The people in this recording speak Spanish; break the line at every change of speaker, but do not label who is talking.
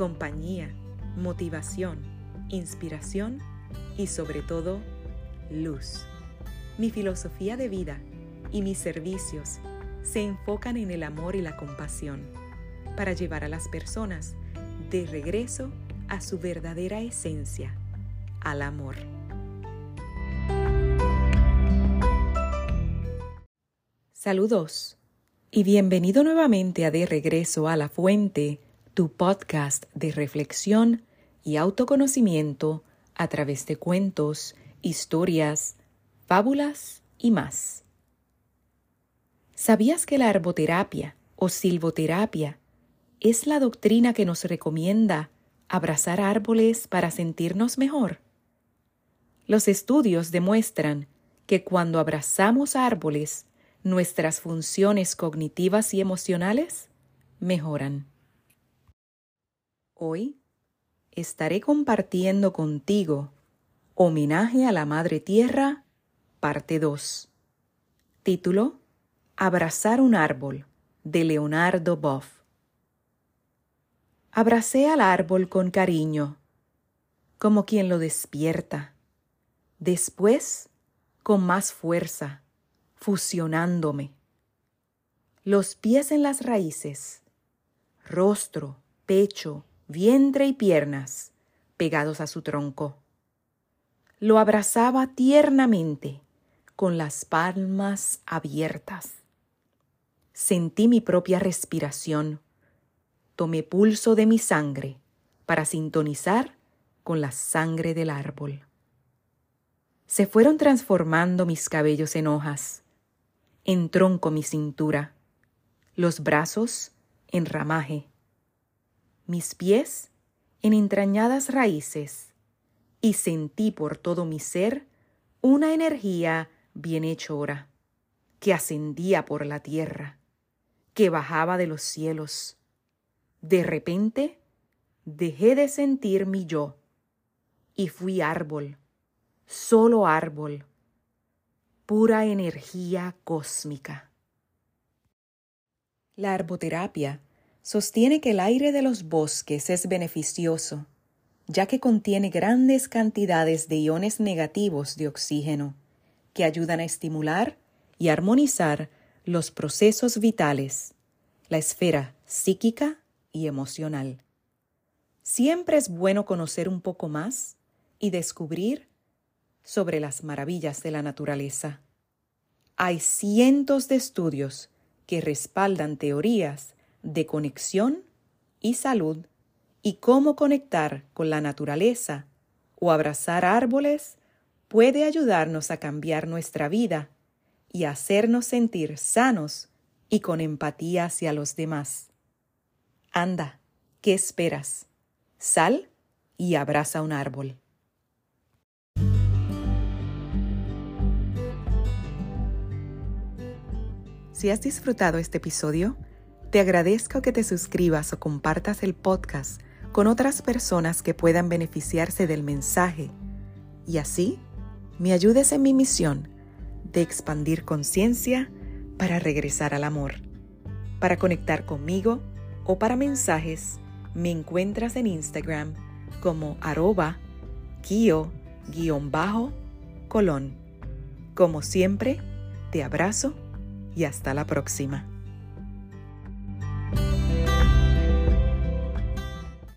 compañía, motivación, inspiración y sobre todo luz. Mi filosofía de vida y mis servicios se enfocan en el amor y la compasión para llevar a las personas de regreso a su verdadera esencia, al amor. Saludos y bienvenido nuevamente a De Regreso a la Fuente, tu podcast de reflexión y autoconocimiento a través de cuentos, historias, fábulas y más. ¿Sabías que la arboterapia o silvoterapia es la doctrina que nos recomienda abrazar árboles para sentirnos mejor? Los estudios demuestran que cuando abrazamos árboles, nuestras funciones cognitivas y emocionales mejoran. Hoy estaré compartiendo contigo Homenaje a la Madre Tierra, parte 2. Título Abrazar un árbol, de Leonardo Boff. Abracé al árbol con cariño, como quien lo despierta. Después, con más fuerza, fusionándome. Los pies en las raíces, rostro, pecho, vientre y piernas pegados a su tronco. Lo abrazaba tiernamente, con las palmas abiertas. Sentí mi propia respiración. Tomé pulso de mi sangre para sintonizar con la sangre del árbol. Se fueron transformando mis cabellos en hojas, en tronco mi cintura, los brazos en ramaje, mis pies en entrañadas raíces y sentí por todo mi ser una energía bienhechora que ascendía por la tierra, que bajaba de los cielos. De repente dejé de sentir mi yo y fui árbol, solo árbol, pura energía cósmica. La arboterapia sostiene que el aire de los bosques es beneficioso, ya que contiene grandes cantidades de iones negativos de oxígeno, que ayudan a estimular y armonizar los procesos vitales, la esfera psíquica y emocional. Siempre es bueno conocer un poco más y descubrir sobre las maravillas de la naturaleza. Hay cientos de estudios que respaldan teorías de conexión y salud y cómo conectar con la naturaleza o abrazar árboles puede ayudarnos a cambiar nuestra vida y hacernos sentir sanos y con empatía hacia los demás. Anda, ¿qué esperas? Sal y abraza un árbol. Si has disfrutado este episodio, te agradezco que te suscribas o compartas el podcast con otras personas que puedan beneficiarse del mensaje y así me ayudes en mi misión de expandir conciencia para regresar al amor. Para conectar conmigo o para mensajes, me encuentras en Instagram como arroba kio-colón. Como siempre, te abrazo y hasta la próxima.